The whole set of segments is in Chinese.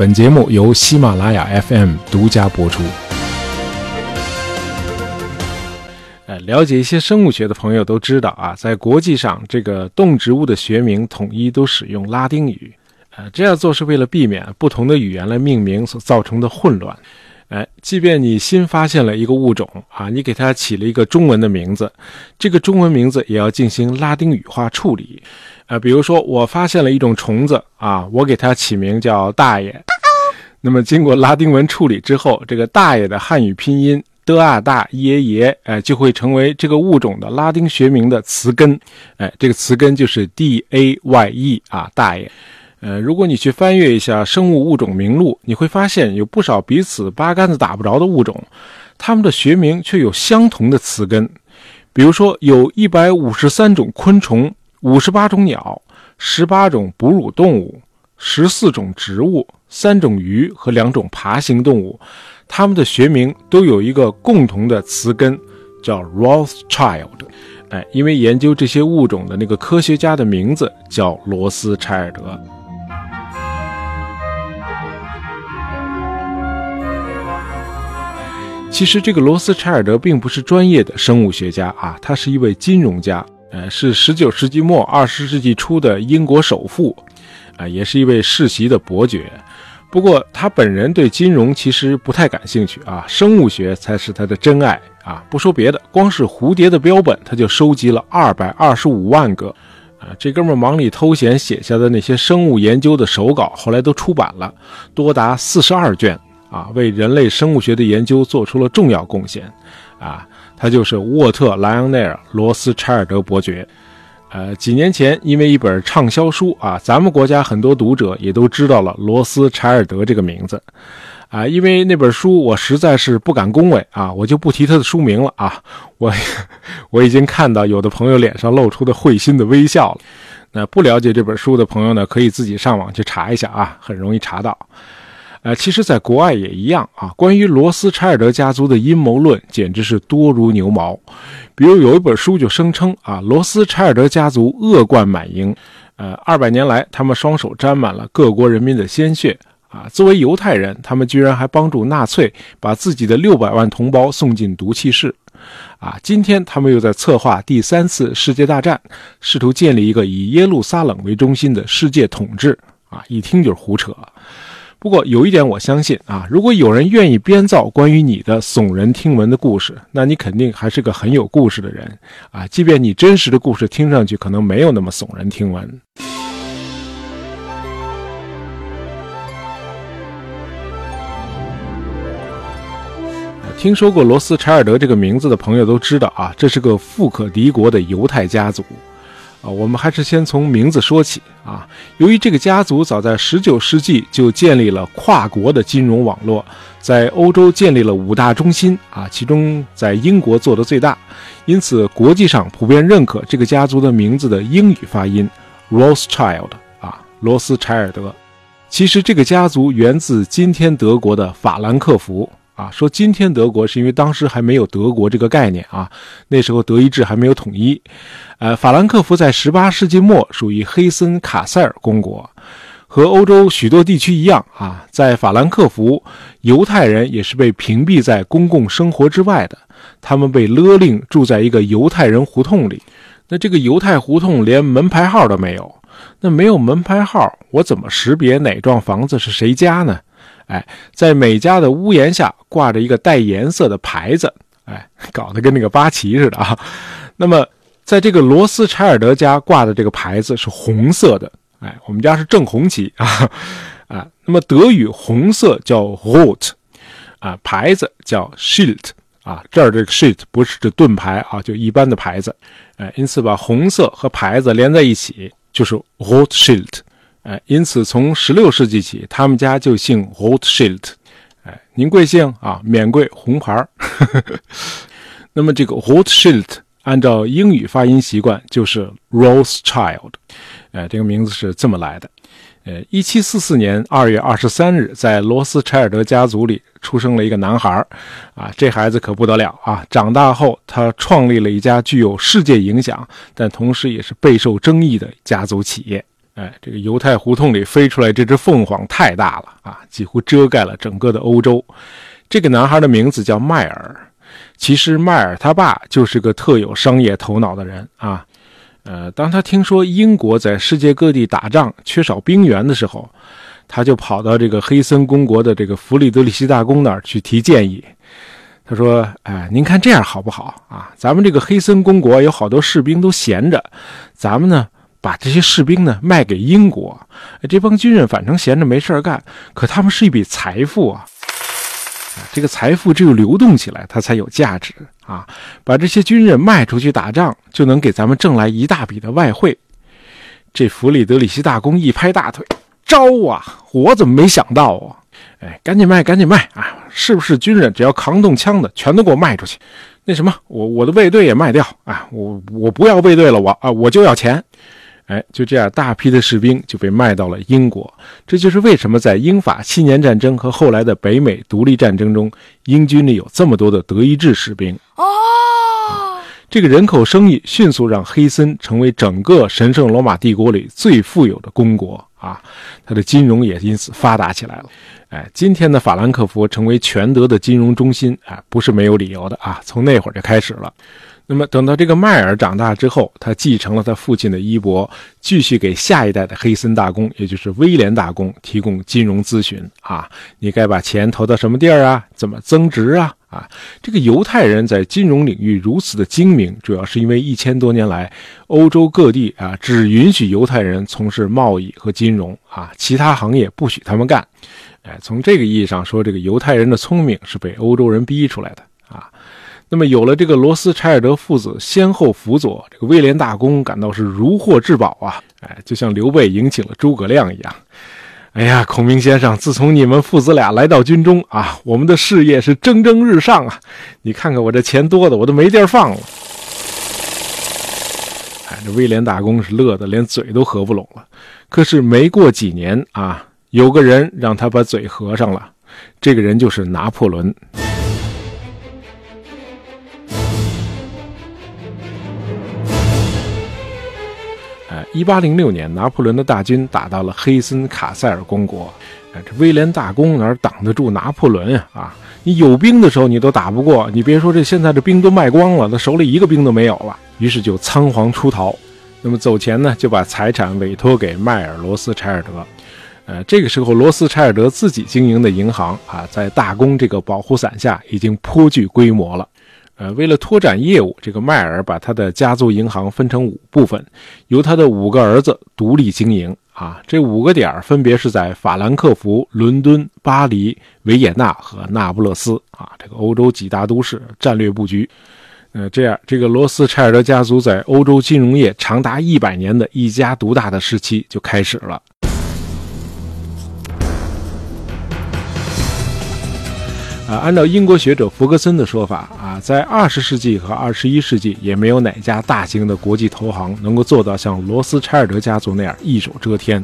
本节目由喜马拉雅 FM 独家播出。呃，了解一些生物学的朋友都知道啊，在国际上，这个动植物的学名统一都使用拉丁语。呃，这样做是为了避免不同的语言来命名所造成的混乱。哎，即便你新发现了一个物种啊，你给它起了一个中文的名字，这个中文名字也要进行拉丁语化处理。呃，比如说我发现了一种虫子啊，我给它起名叫大爷。那么经过拉丁文处理之后，这个大爷的汉语拼音的啊大耶耶，哎，就会成为这个物种的拉丁学名的词根。哎，这个词根就是 d a y e 啊，大爷。呃，如果你去翻阅一下生物物种名录，你会发现有不少彼此八竿子打不着的物种，它们的学名却有相同的词根。比如说，有一百五十三种昆虫，五十八种鸟，十八种哺乳动物，十四种植物，三种鱼和两种爬行动物，它们的学名都有一个共同的词根，叫 Rothschild。哎，因为研究这些物种的那个科学家的名字叫罗斯柴尔德。其实这个罗斯柴尔德并不是专业的生物学家啊，他是一位金融家，呃，是十九世纪末二十世纪初的英国首富，啊，也是一位世袭的伯爵。不过他本人对金融其实不太感兴趣啊，生物学才是他的真爱啊。不说别的，光是蝴蝶的标本他就收集了225万个，啊，这哥们忙里偷闲写下的那些生物研究的手稿，后来都出版了，多达42卷。啊，为人类生物学的研究做出了重要贡献，啊，他就是沃特·莱昂内尔·罗斯柴尔德伯爵。呃，几年前因为一本畅销书啊，咱们国家很多读者也都知道了罗斯柴尔德这个名字。啊，因为那本书我实在是不敢恭维啊，我就不提他的书名了啊。我我已经看到有的朋友脸上露出的会心的微笑了。那不了解这本书的朋友呢，可以自己上网去查一下啊，很容易查到。呃，其实，在国外也一样啊。关于罗斯柴尔德家族的阴谋论，简直是多如牛毛。比如有一本书就声称啊，罗斯柴尔德家族恶贯满盈，呃，二百年来他们双手沾满了各国人民的鲜血啊。作为犹太人，他们居然还帮助纳粹把自己的六百万同胞送进毒气室啊。今天他们又在策划第三次世界大战，试图建立一个以耶路撒冷为中心的世界统治啊。一听就是胡扯。不过有一点我相信啊，如果有人愿意编造关于你的耸人听闻的故事，那你肯定还是个很有故事的人啊。即便你真实的故事听上去可能没有那么耸人听闻。听说过罗斯柴尔德这个名字的朋友都知道啊，这是个富可敌国的犹太家族。啊，我们还是先从名字说起啊。由于这个家族早在19世纪就建立了跨国的金融网络，在欧洲建立了五大中心啊，其中在英国做的最大，因此国际上普遍认可这个家族的名字的英语发音 Rothschild 啊，罗斯柴尔德。其实这个家族源自今天德国的法兰克福。啊，说今天德国是因为当时还没有德国这个概念啊，那时候德意志还没有统一。呃，法兰克福在18世纪末属于黑森卡塞尔公国，和欧洲许多地区一样啊，在法兰克福，犹太人也是被屏蔽在公共生活之外的，他们被勒令住在一个犹太人胡同里。那这个犹太胡同连门牌号都没有，那没有门牌号，我怎么识别哪幢房子是谁家呢？哎，在每家的屋檐下挂着一个带颜色的牌子，哎，搞得跟那个八旗似的啊。那么，在这个罗斯柴尔德家挂的这个牌子是红色的，哎，我们家是正红旗啊啊。那么德语红色叫 Rot，啊，牌子叫 Schild，啊，这儿这个 Schild 不是指盾牌啊，就一般的牌子，哎，因此把红色和牌子连在一起就是 Rotschild。哎，因此从十六世纪起，他们家就姓 Rothschild。哎，您贵姓啊？免贵红牌 那么这个 Rothschild 按照英语发音习惯就是 Rothschild。哎，这个名字是这么来的。呃，一七四四年二月二十三日，在罗斯柴尔德家族里出生了一个男孩啊，这孩子可不得了啊！长大后，他创立了一家具有世界影响，但同时也是备受争议的家族企业。哎，这个犹太胡同里飞出来这只凤凰太大了啊，几乎遮盖了整个的欧洲。这个男孩的名字叫迈尔，其实迈尔他爸就是个特有商业头脑的人啊。呃，当他听说英国在世界各地打仗缺少兵员的时候，他就跑到这个黑森公国的这个弗里德里希大公那儿去提建议。他说：“哎，您看这样好不好啊？咱们这个黑森公国有好多士兵都闲着，咱们呢把这些士兵呢卖给英国，这帮军人反正闲着没事干，可他们是一笔财富啊。这个财富只有流动起来，它才有价值啊。把这些军人卖出去打仗，就能给咱们挣来一大笔的外汇。”这弗里德里希大公一拍大腿：“招啊！我怎么没想到啊？”哎，赶紧卖，赶紧卖啊！是不是军人只要扛动枪的，全都给我卖出去？那什么，我我的卫队也卖掉啊！我我不要卫队了，我啊，我就要钱。哎，就这样，大批的士兵就被卖到了英国。这就是为什么在英法七年战争和后来的北美独立战争中，英军里有这么多的德意志士兵。哦，这个人口生意迅速让黑森成为整个神圣罗马帝国里最富有的公国啊！他的金融也因此发达起来了。哎，今天的法兰克福成为全德的金融中心，哎，不是没有理由的啊！从那会儿就开始了。那么，等到这个迈尔长大之后，他继承了他父亲的衣钵，继续给下一代的黑森大公，也就是威廉大公提供金融咨询啊！你该把钱投到什么地儿啊？怎么增值啊？啊，这个犹太人在金融领域如此的精明，主要是因为一千多年来，欧洲各地啊只允许犹太人从事贸易和金融啊，其他行业不许他们干。哎，从这个意义上说，这个犹太人的聪明是被欧洲人逼出来的。那么有了这个罗斯柴尔德父子先后辅佐，这个威廉大公感到是如获至宝啊！哎，就像刘备迎请了诸葛亮一样。哎呀，孔明先生，自从你们父子俩来到军中啊，我们的事业是蒸蒸日上啊！你看看我这钱多的，我都没地儿放了。哎，这威廉大公是乐得连嘴都合不拢了。可是没过几年啊。有个人让他把嘴合上了，这个人就是拿破仑。哎，一八零六年，拿破仑的大军打到了黑森卡塞尔公国。哎，这威廉大公哪挡得住拿破仑呀？啊，你有兵的时候你都打不过，你别说这现在这兵都卖光了，他手里一个兵都没有了。于是就仓皇出逃。那么走前呢，就把财产委托给迈尔罗斯柴尔德。呃，这个时候，罗斯柴尔德自己经营的银行啊，在大公这个保护伞下已经颇具规模了。呃，为了拓展业务，这个迈尔把他的家族银行分成五部分，由他的五个儿子独立经营。啊，这五个点分别是在法兰克福、伦敦、巴黎、维也纳和那不勒斯。啊，这个欧洲几大都市战略布局。呃，这样，这个罗斯柴尔德家族在欧洲金融业长达一百年的一家独大的时期就开始了。啊，按照英国学者弗格森的说法，在二十世纪和二十一世纪，也没有哪家大型的国际投行能够做到像罗斯柴尔德家族那样一手遮天。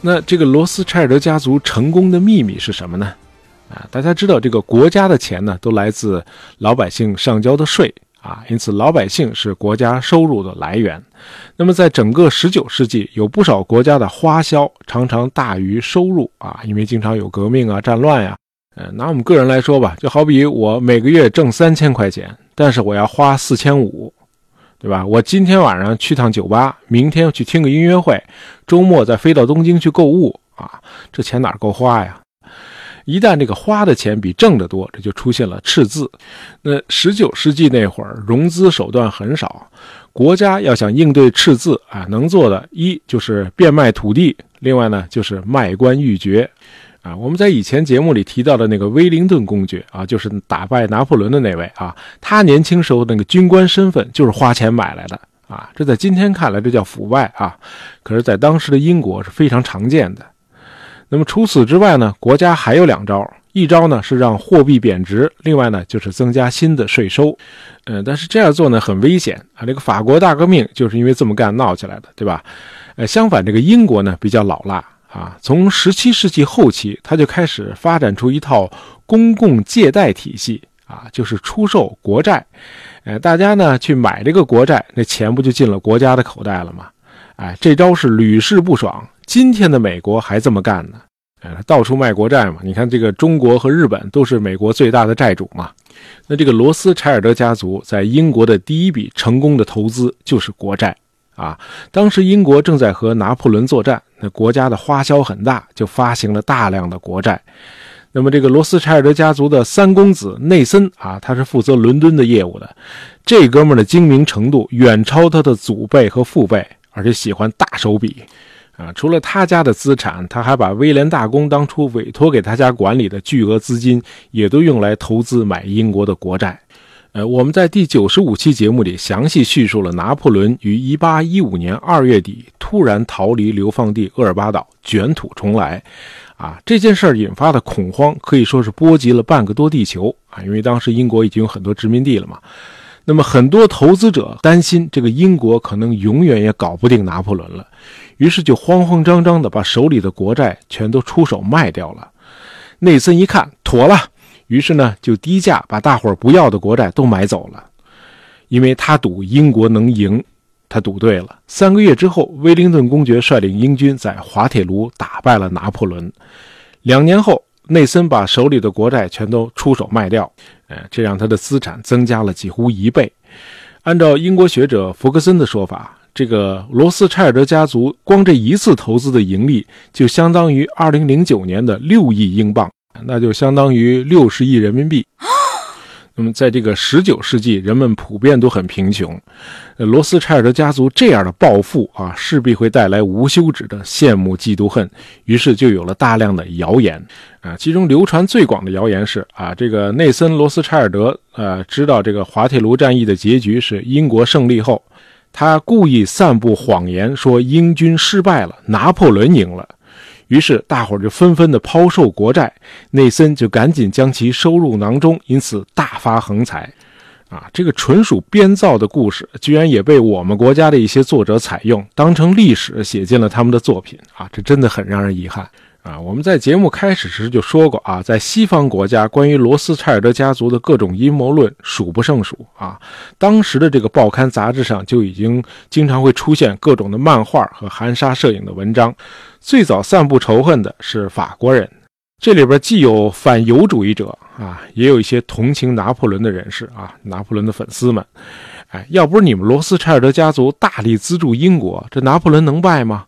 那这个罗斯柴尔德家族成功的秘密是什么呢？啊，大家知道，这个国家的钱呢，都来自老百姓上交的税啊，因此老百姓是国家收入的来源。那么，在整个十九世纪，有不少国家的花销常常大于收入啊，因为经常有革命啊、战乱呀。呃，拿我们个人来说吧，就好比我每个月挣三千块钱，但是我要花四千五，对吧？我今天晚上去趟酒吧，明天去听个音乐会，周末再飞到东京去购物啊，这钱哪够花呀？一旦这个花的钱比挣的多，这就出现了赤字。那十九世纪那会儿，融资手段很少，国家要想应对赤字啊，能做的一就是变卖土地，另外呢就是卖官鬻爵。啊，我们在以前节目里提到的那个威灵顿公爵啊，就是打败拿破仑的那位啊，他年轻时候那个军官身份就是花钱买来的啊，这在今天看来这叫腐败啊，可是，在当时的英国是非常常见的。那么除此之外呢，国家还有两招，一招呢是让货币贬值，另外呢就是增加新的税收。嗯，但是这样做呢很危险啊，这个法国大革命就是因为这么干闹起来的，对吧？呃，相反，这个英国呢比较老辣。啊，从十七世纪后期，他就开始发展出一套公共借贷体系啊，就是出售国债，呃，大家呢去买这个国债，那钱不就进了国家的口袋了吗？哎，这招是屡试不爽。今天的美国还这么干呢，哎，到处卖国债嘛。你看这个中国和日本都是美国最大的债主嘛。那这个罗斯柴尔德家族在英国的第一笔成功的投资就是国债啊。当时英国正在和拿破仑作战，那国家的花销很大，就发行了大量的国债。那么这个罗斯柴尔德家族的三公子内森啊，他是负责伦敦的业务的。这哥们儿的精明程度远超他的祖辈和父辈，而且喜欢大手笔啊。除了他家的资产，他还把威廉大公当初委托给他家管理的巨额资金，也都用来投资买英国的国债。呃，我们在第九十五期节目里详细叙述了拿破仑于一八一五年二月底突然逃离流放地厄尔巴岛，卷土重来。啊，这件事儿引发的恐慌可以说是波及了半个多地球啊！因为当时英国已经有很多殖民地了嘛。那么很多投资者担心这个英国可能永远也搞不定拿破仑了，于是就慌慌张张的把手里的国债全都出手卖掉了。内森一看妥了，于是呢就低价把大伙儿不要的国债都买走了，因为他赌英国能赢。他赌对了。三个月之后，威灵顿公爵率领英军在滑铁卢打败了拿破仑。两年后，内森把手里的国债全都出手卖掉，哎，这让他的资产增加了几乎一倍。按照英国学者福克森的说法，这个罗斯柴尔德家族光这一次投资的盈利就相当于2009年的六亿英镑，那就相当于六十亿人民币。那么，在这个十九世纪，人们普遍都很贫穷。呃，罗斯柴尔德家族这样的暴富啊，势必会带来无休止的羡慕、嫉妒、恨。于是就有了大量的谣言啊。其中流传最广的谣言是啊，这个内森·罗斯柴尔德呃，知道这个滑铁卢战役的结局是英国胜利后，他故意散布谎言，说英军失败了，拿破仑赢了。于是大伙儿就纷纷的抛售国债，内森就赶紧将其收入囊中，因此大发横财。啊，这个纯属编造的故事，居然也被我们国家的一些作者采用，当成历史写进了他们的作品。啊，这真的很让人遗憾。啊，我们在节目开始时就说过啊，在西方国家，关于罗斯柴尔德家族的各种阴谋论数不胜数啊。当时的这个报刊杂志上就已经经常会出现各种的漫画和含沙射影的文章。最早散布仇恨的是法国人，这里边既有反犹主义者啊，也有一些同情拿破仑的人士啊，拿破仑的粉丝们。哎，要不是你们罗斯柴尔德家族大力资助英国，这拿破仑能败吗？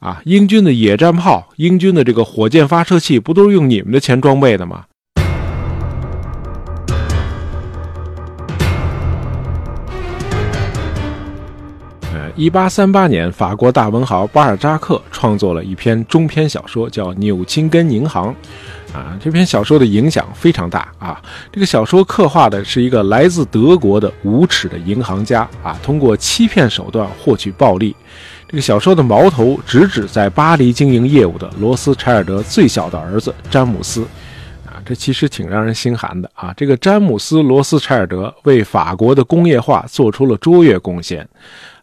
啊，英军的野战炮，英军的这个火箭发射器，不都是用你们的钱装备的吗？呃，一八三八年，法国大文豪巴尔扎克创作了一篇中篇小说，叫《纽钦根银行》。啊，这篇小说的影响非常大啊！这个小说刻画的是一个来自德国的无耻的银行家啊，通过欺骗手段获取暴利。这个小说的矛头直指在巴黎经营业务的罗斯柴尔德最小的儿子詹姆斯，啊，这其实挺让人心寒的啊！这个詹姆斯·罗斯柴尔德为法国的工业化做出了卓越贡献。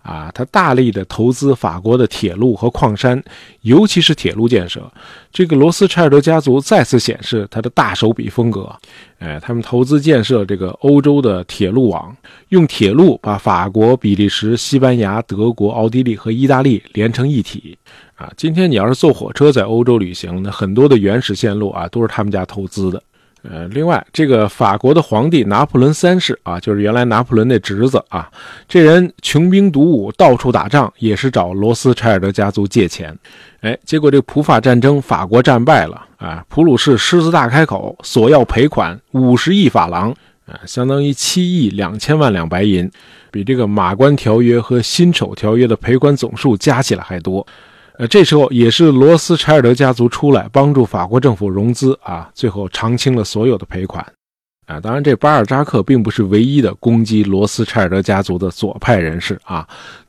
啊，他大力的投资法国的铁路和矿山，尤其是铁路建设。这个罗斯柴尔德家族再次显示他的大手笔风格。哎，他们投资建设这个欧洲的铁路网，用铁路把法国、比利时、西班牙、德国、奥地利和意大利连成一体。啊，今天你要是坐火车在欧洲旅行，那很多的原始线路啊，都是他们家投资的。呃，另外，这个法国的皇帝拿破仑三世啊，就是原来拿破仑那侄子啊，这人穷兵黩武，到处打仗，也是找罗斯柴尔德家族借钱。哎，结果这普法战争，法国战败了啊，普鲁士狮子大开口，索要赔款五十亿法郎啊，相当于七亿两千万两白银，比这个马关条约和辛丑条约的赔款总数加起来还多。呃，这时候也是罗斯柴尔德家族出来帮助法国政府融资啊，最后偿清了所有的赔款，啊，当然这巴尔扎克并不是唯一的攻击罗斯柴尔德家族的左派人士啊，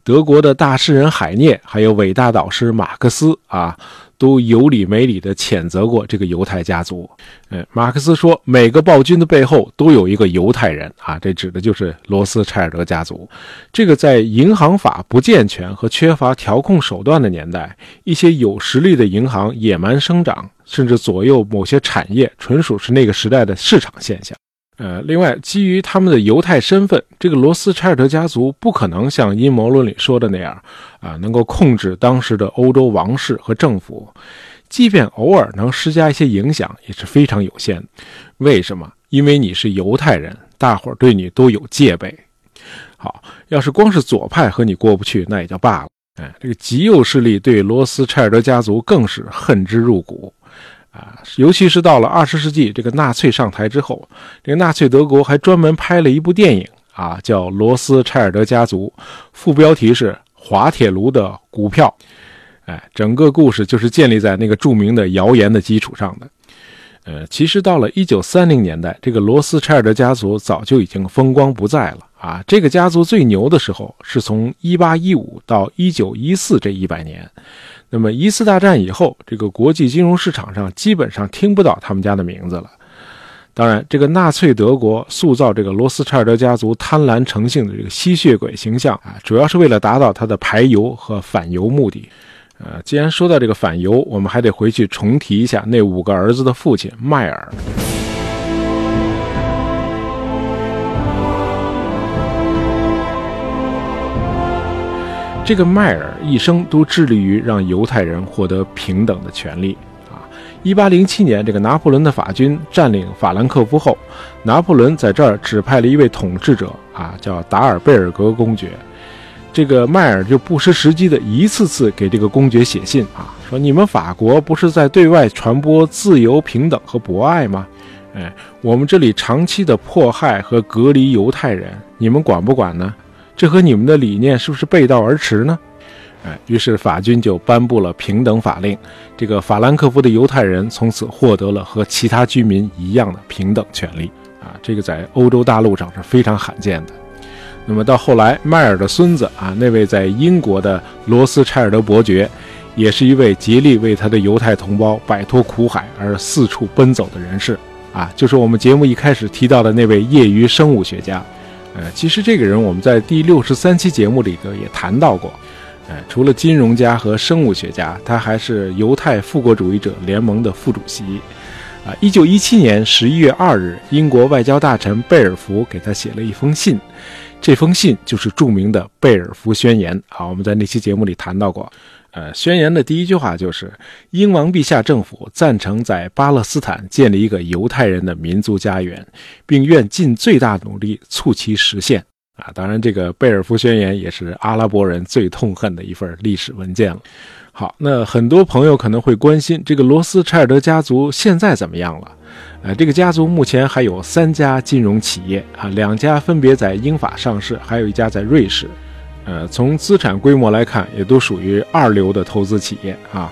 德国的大诗人海涅，还有伟大导师马克思啊。都有理没理地谴责过这个犹太家族。嗯，马克思说，每个暴君的背后都有一个犹太人啊，这指的就是罗斯柴尔德家族。这个在银行法不健全和缺乏调控手段的年代，一些有实力的银行野蛮生长，甚至左右某些产业，纯属是那个时代的市场现象。呃，另外，基于他们的犹太身份，这个罗斯柴尔德家族不可能像阴谋论里说的那样，啊，能够控制当时的欧洲王室和政府。即便偶尔能施加一些影响，也是非常有限。为什么？因为你是犹太人，大伙儿对你都有戒备。好，要是光是左派和你过不去，那也就罢了。哎，这个极右势力对罗斯柴尔德家族更是恨之入骨。啊，尤其是到了二十世纪，这个纳粹上台之后，这个纳粹德国还专门拍了一部电影啊，叫《罗斯柴尔德家族》，副标题是《滑铁卢的股票》。哎，整个故事就是建立在那个著名的谣言的基础上的。呃，其实到了一九三零年代，这个罗斯柴尔德家族早就已经风光不再了啊。这个家族最牛的时候是从一八一五到一九一四这一百年。那么一次大战以后，这个国际金融市场上基本上听不到他们家的名字了。当然，这个纳粹德国塑造这个罗斯柴尔德家族贪婪成性的这个吸血鬼形象啊，主要是为了达到他的排犹和反犹目的。呃，既然说到这个反犹，我们还得回去重提一下那五个儿子的父亲迈尔。这个迈尔一生都致力于让犹太人获得平等的权利啊！一八零七年，这个拿破仑的法军占领法兰克福后，拿破仑在这儿指派了一位统治者啊，叫达尔贝尔格公爵。这个迈尔就不失时机的一次次给这个公爵写信啊，说你们法国不是在对外传播自由、平等和博爱吗？哎，我们这里长期的迫害和隔离犹太人，你们管不管呢？这和你们的理念是不是背道而驰呢？哎，于是法军就颁布了平等法令，这个法兰克福的犹太人从此获得了和其他居民一样的平等权利啊！这个在欧洲大陆上是非常罕见的。那么到后来，迈尔的孙子啊，那位在英国的罗斯柴尔德伯爵，也是一位竭力为他的犹太同胞摆脱苦海而四处奔走的人士啊，就是我们节目一开始提到的那位业余生物学家。呃，其实这个人我们在第六十三期节目里头也谈到过。呃，除了金融家和生物学家，他还是犹太复国主义者联盟的副主席。啊，一九一七年十一月二日，英国外交大臣贝尔福给他写了一封信，这封信就是著名的贝尔福宣言。好，我们在那期节目里谈到过。呃，宣言的第一句话就是：“英王陛下政府赞成在巴勒斯坦建立一个犹太人的民族家园，并愿尽最大努力促其实现。”啊，当然，这个贝尔福宣言也是阿拉伯人最痛恨的一份历史文件了。好，那很多朋友可能会关心，这个罗斯柴尔德家族现在怎么样了？呃，这个家族目前还有三家金融企业啊，两家分别在英法上市，还有一家在瑞士。呃，从资产规模来看，也都属于二流的投资企业啊。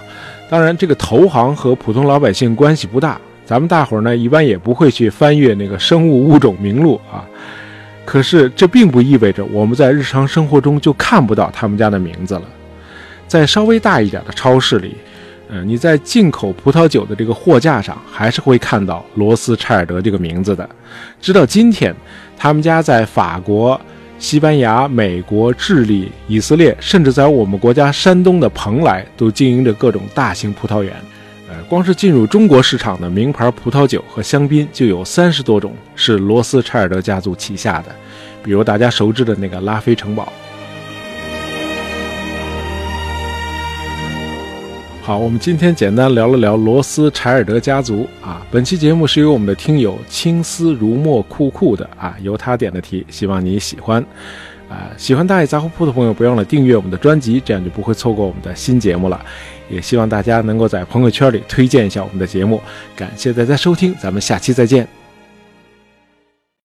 当然，这个投行和普通老百姓关系不大，咱们大伙儿呢一般也不会去翻阅那个生物物种名录啊。可是这并不意味着我们在日常生活中就看不到他们家的名字了。在稍微大一点的超市里，呃，你在进口葡萄酒的这个货架上，还是会看到罗斯柴尔德这个名字的。直到今天，他们家在法国。西班牙、美国、智利、以色列，甚至在我们国家山东的蓬莱，都经营着各种大型葡萄园。呃，光是进入中国市场的名牌葡萄酒和香槟就有三十多种是罗斯柴尔德家族旗下的，比如大家熟知的那个拉菲城堡。好，我们今天简单聊了聊罗斯柴尔德家族啊。本期节目是由我们的听友青丝如墨酷酷的啊，由他点的题，希望你喜欢。啊，喜欢大爷杂货铺的朋友，不要忘了订阅我们的专辑，这样就不会错过我们的新节目了。也希望大家能够在朋友圈里推荐一下我们的节目。感谢大家收听，咱们下期再见。